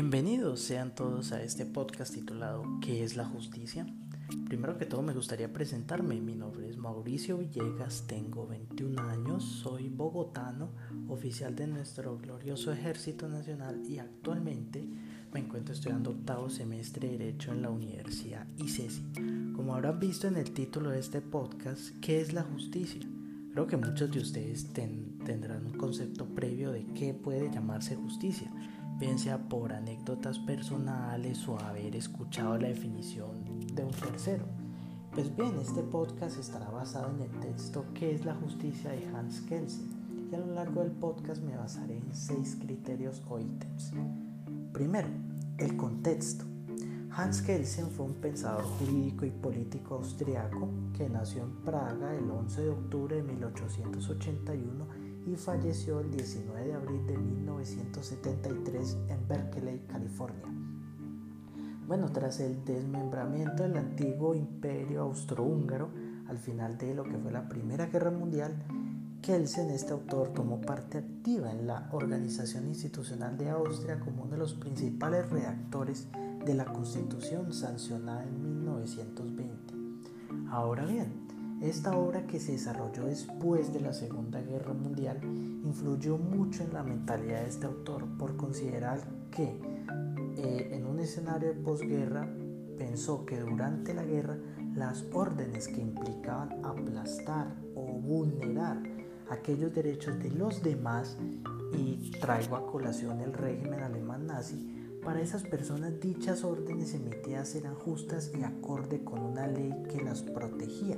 Bienvenidos sean todos a este podcast titulado ¿Qué es la justicia? Primero que todo me gustaría presentarme. Mi nombre es Mauricio Villegas, tengo 21 años, soy bogotano, oficial de nuestro glorioso Ejército Nacional y actualmente me encuentro estudiando octavo semestre de Derecho en la Universidad ICESI. Como habrán visto en el título de este podcast, ¿qué es la justicia? Creo que muchos de ustedes tendrán un concepto previo de qué puede llamarse justicia bien sea por anécdotas personales o haber escuchado la definición de un tercero. Pues bien, este podcast estará basado en el texto ¿Qué es la justicia? de Hans Kelsen y a lo largo del podcast me basaré en seis criterios o ítems. Primero, el contexto. Hans Kelsen fue un pensador jurídico y político austriaco que nació en Praga el 11 de octubre de 1881 y falleció el 19 de abril de 1973 en Berkeley, California. Bueno, tras el desmembramiento del antiguo imperio austrohúngaro, al final de lo que fue la Primera Guerra Mundial, Kelsen, este autor, tomó parte activa en la organización institucional de Austria como uno de los principales redactores de la Constitución sancionada en 1920. Ahora bien, esta obra que se desarrolló después de la Segunda Guerra Mundial influyó mucho en la mentalidad de este autor por considerar que eh, en un escenario de posguerra pensó que durante la guerra las órdenes que implicaban aplastar o vulnerar aquellos derechos de los demás y traigo a colación el régimen alemán nazi, para esas personas dichas órdenes emitidas eran justas y acorde con una ley que las protegía.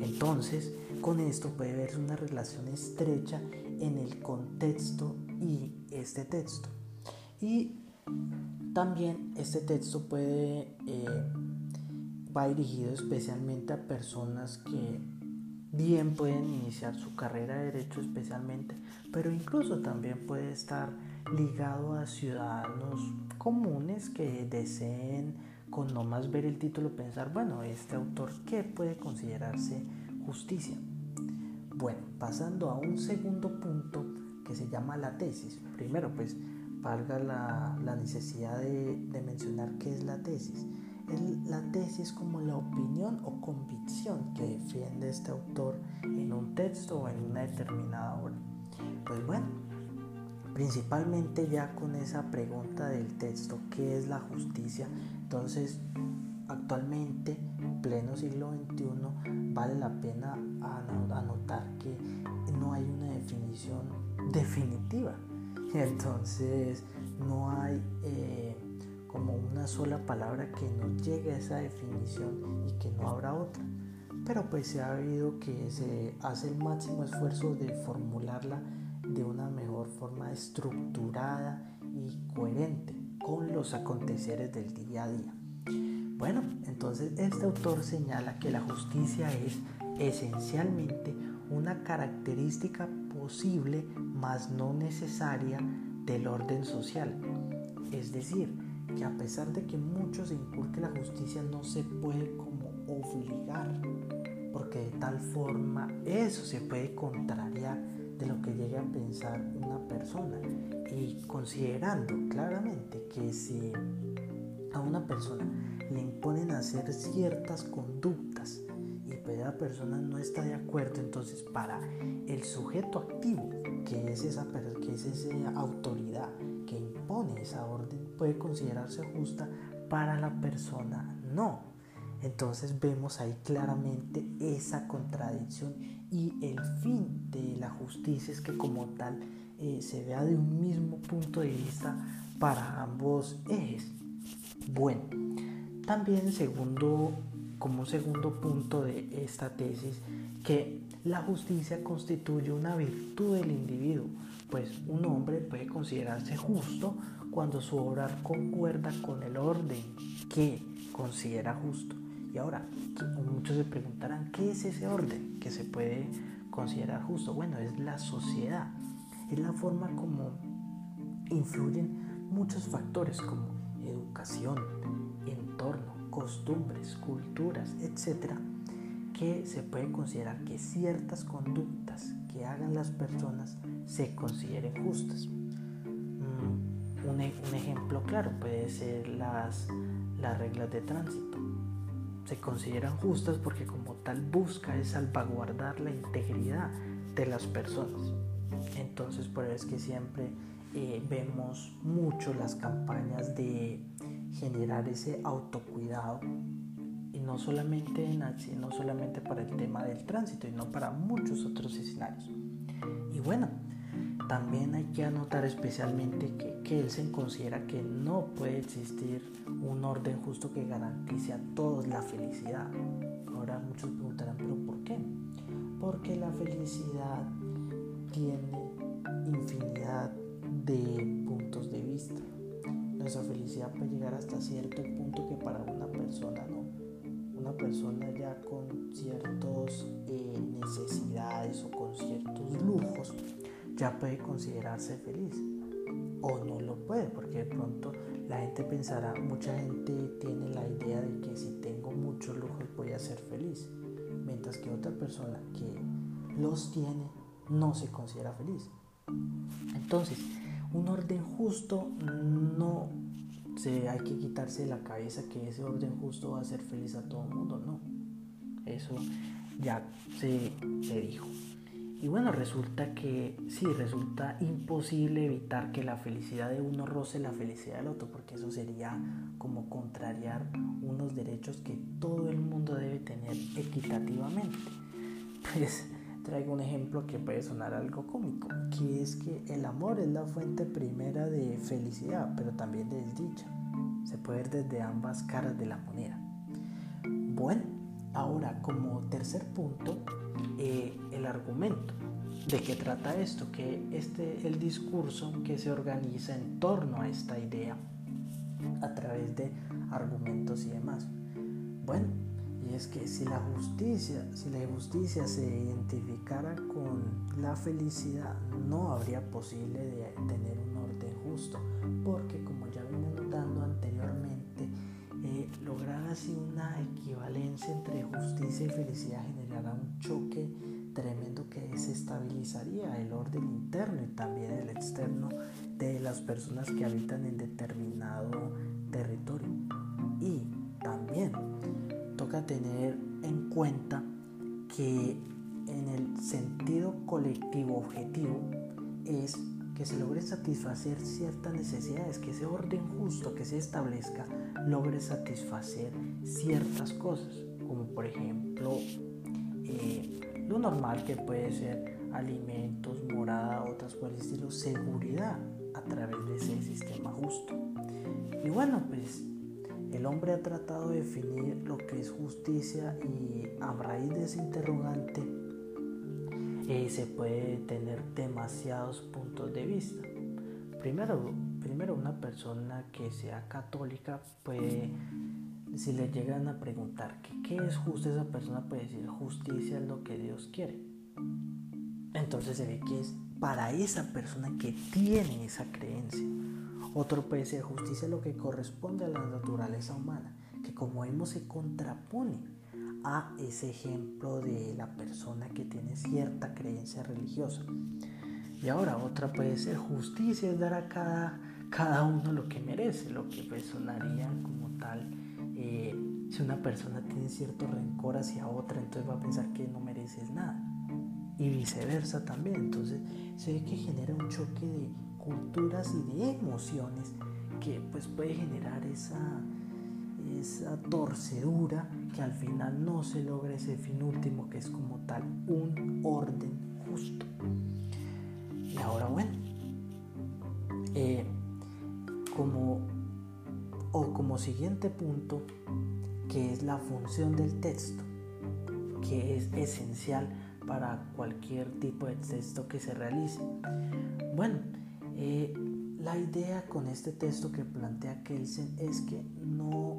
Entonces, con esto puede verse una relación estrecha en el contexto y este texto. Y también este texto puede eh, va dirigido especialmente a personas que bien pueden iniciar su carrera de derecho especialmente, pero incluso también puede estar ligado a ciudadanos comunes que deseen con no más ver el título pensar, bueno, este autor, ¿qué puede considerarse justicia? Bueno, pasando a un segundo punto que se llama la tesis. Primero, pues, valga la, necesidad de, mencionar qué es la tesis. la tesis es como la opinión o convicción que defiende este autor en un texto o en una determinada obra. Pues bueno, principalmente ya con esa pregunta del texto, ¿qué es la justicia? Entonces, actualmente, pleno siglo XXI, vale la pena anotar que no hay una definición definitiva. Entonces, no hay eh, como una sola palabra que nos llegue a esa definición y que no habrá otra. Pero pues se ha habido que se hace el máximo esfuerzo de formularla de una mejor forma estructurada y coherente con los aconteceres del día a día. Bueno, entonces este autor señala que la justicia es esencialmente una característica posible, mas no necesaria, del orden social. Es decir, que a pesar de que muchos se la justicia, no se puede como obligar, porque de tal forma eso se puede contrariar de lo que llegue a pensar una persona y considerando claramente que si a una persona le imponen hacer ciertas conductas y pues la persona no está de acuerdo, entonces para el sujeto activo, que es esa, que es esa autoridad que impone esa orden, puede considerarse justa, para la persona no. Entonces vemos ahí claramente esa contradicción y el fin de la justicia es que como tal eh, se vea de un mismo punto de vista para ambos ejes. Bueno, también segundo, como segundo punto de esta tesis, que la justicia constituye una virtud del individuo, pues un hombre puede considerarse justo cuando su obrar concuerda con el orden que considera justo. Y ahora, muchos se preguntarán, ¿qué es ese orden que se puede considerar justo? Bueno, es la sociedad, es la forma como influyen muchos factores como educación, entorno, costumbres, culturas, etcétera, que se puede considerar que ciertas conductas que hagan las personas se consideren justas. Mm, un, e, un ejemplo claro puede ser las, las reglas de tránsito. Se consideran justas porque como tal busca es salvaguardar la integridad de las personas. Entonces por eso es que siempre eh, vemos mucho las campañas de generar ese autocuidado y no solamente en no solamente para el tema del tránsito, sino para muchos otros escenarios. Y bueno, también hay que anotar especialmente que, se considera que no puede existir un orden justo que garantice a todos la felicidad. Ahora muchos preguntarán, pero ¿por qué? Porque la felicidad tiene infinidad de puntos de vista. Nuestra felicidad puede llegar hasta cierto punto que para una persona no. Una persona ya con ciertas eh, necesidades o con ciertos lujos ya puede considerarse feliz. O no lo puede, porque de pronto la gente pensará, mucha gente tiene la idea de que si tengo muchos lujos voy a ser feliz. Mientras que otra persona que los tiene no se considera feliz. Entonces, un orden justo no se, hay que quitarse de la cabeza que ese orden justo va a hacer feliz a todo el mundo, no. Eso ya se, se dijo. Y bueno, resulta que sí, resulta imposible evitar que la felicidad de uno roce la felicidad del otro, porque eso sería como contrariar unos derechos que todo el mundo debe tener equitativamente. Pues traigo un ejemplo que puede sonar algo cómico, que es que el amor es la fuente primera de felicidad, pero también de desdicha. Se puede ver desde ambas caras de la moneda. Bueno, ahora como tercer punto, eh, el argumento. ¿De qué trata esto? Que este el discurso que se organiza en torno a esta idea a través de argumentos y demás. Bueno, y es que si la justicia, si la justicia se identificara con la felicidad, no habría posible de tener un orden justo, porque como ya vine notando anteriormente, lograr así una equivalencia entre justicia y felicidad generará un choque tremendo que desestabilizaría el orden interno y también el externo de las personas que habitan en determinado territorio. Y también toca tener en cuenta que en el sentido colectivo objetivo es que se logre satisfacer ciertas necesidades, que ese orden justo que se establezca logre satisfacer ciertas cosas, como por ejemplo eh, lo normal que puede ser alimentos, morada, otras por el seguridad a través de ese sistema justo. Y bueno, pues el hombre ha tratado de definir lo que es justicia y a raíz de ese interrogante eh, se puede tener demasiados puntos de vista. Primero, primero una persona que sea católica puede, si le llegan a preguntar qué es justo, esa persona puede decir justicia es lo que Dios quiere. Entonces se ve que es para esa persona que tiene esa creencia. Otro puede ser justicia lo que corresponde a la naturaleza humana, que como vemos se contrapone a ese ejemplo de la persona que tiene cierta creencia religiosa. Y ahora otra puede ser justicia, es dar a cada, cada uno lo que merece, lo que pues sonaría como tal. Eh, si una persona tiene cierto rencor hacia otra, entonces va a pensar que no mereces nada. Y viceversa también. Entonces se ve que genera un choque de culturas y de emociones que pues puede generar esa, esa torcedura que al final no se logra ese fin último que es como tal un orden justo. Y ahora bueno, eh, como, o como siguiente punto, que es la función del texto, que es esencial para cualquier tipo de texto que se realice. Bueno, eh, la idea con este texto que plantea Kelsen es que no,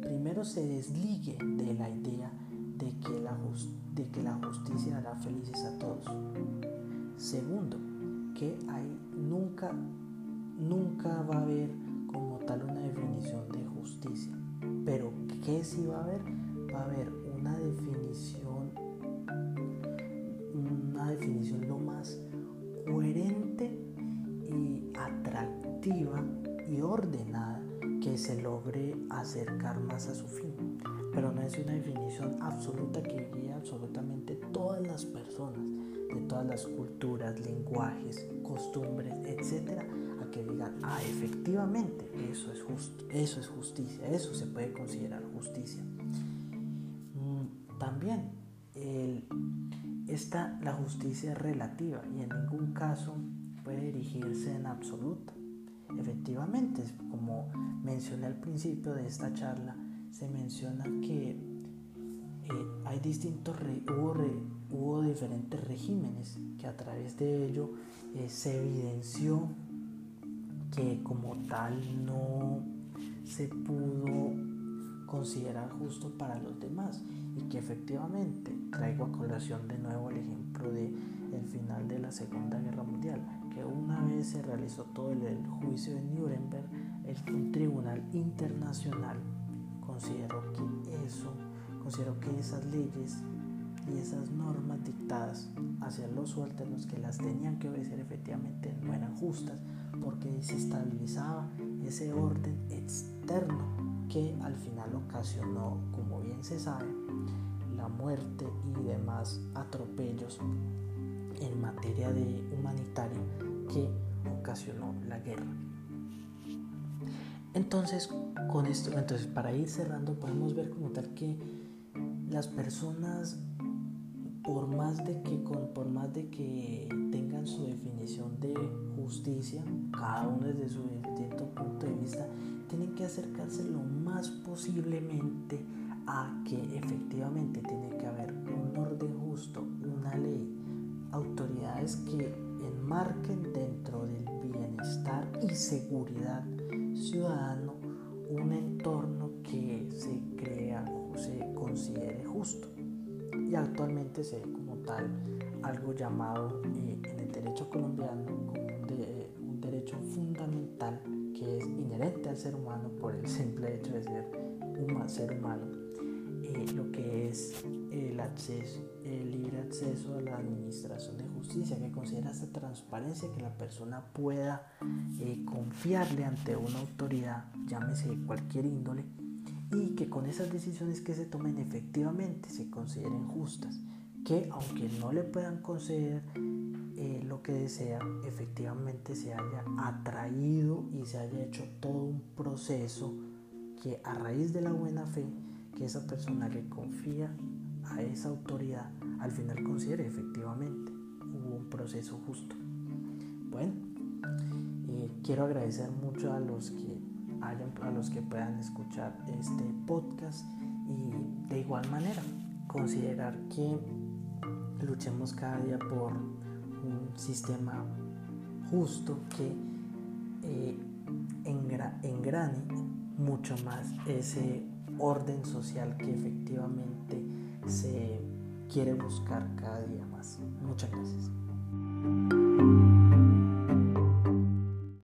primero se desligue de la idea de que la, de que la justicia hará felices a todos. Segundo, que hay, nunca, nunca va a haber como tal una definición de justicia. Pero ¿qué sí va a haber? Va a haber una definición, una definición lo más coherente y atractiva que se logre acercar más a su fin. Pero no es una definición absoluta que guía absolutamente todas las personas, de todas las culturas, lenguajes, costumbres, etcétera, que digan, ah, efectivamente, eso es eso es justicia, eso se puede considerar justicia. Mm, también el, la justicia es relativa y en ningún caso puede dirigirse en absoluto. Efectivamente, como mencioné al principio de esta charla, se menciona que eh, hay distintos, hubo, hubo, diferentes regímenes que a través de ello eh, se evidenció que como tal no se pudo considerar justo para los demás. Y que efectivamente traigo a colación de nuevo el ejemplo de el final de la Segunda Guerra Mundial una vez se realizó todo el, juicio de Nuremberg, el, un tribunal internacional consideró que eso, consideró que esas leyes y esas normas dictadas hacia los subalternos que las tenían que obedecer efectivamente no eran justas porque desestabilizaba ese orden externo que al final ocasionó, como bien se sabe, la muerte y demás atropellos en materia de humanitaria que ocasionó la guerra. Entonces, con esto, entonces para ir cerrando, podemos ver como tal que las personas, por más de que, con, por más de que tengan su definición de justicia, cada uno desde su distinto punto de vista, tienen que acercarse lo más posiblemente a que efectivamente tiene que haber un orden justo, una ley, autoridades que enmarquen dentro del bienestar y seguridad ciudadano un entorno que se crea o se considere justo. Y actualmente se ve como tal algo llamado eh, en el derecho colombiano como un, derecho fundamental que es inherente al ser humano por el simple hecho de ser un ser humano, eh, lo que es el acceso, el libre acceso a la administración de justicia, que considera esta transparencia que la persona pueda eh, confiarle ante una autoridad, llámese de cualquier índole, y que con esas decisiones que se tomen efectivamente se consideren justas, que aunque no le puedan conceder eh, lo que desea, efectivamente se haya atraído y se haya hecho todo un proceso que a raíz de la buena fe que esa persona le confía a esa autoridad al final considere efectivamente hubo un proceso justo. Bueno, eh, quiero agradecer mucho a los que a los que puedan escuchar este podcast y de igual manera considerar que luchemos cada día por un sistema justo que eh, engrane mucho más ese orden social que efectivamente se quiere buscar cada día más. Muchas gracias.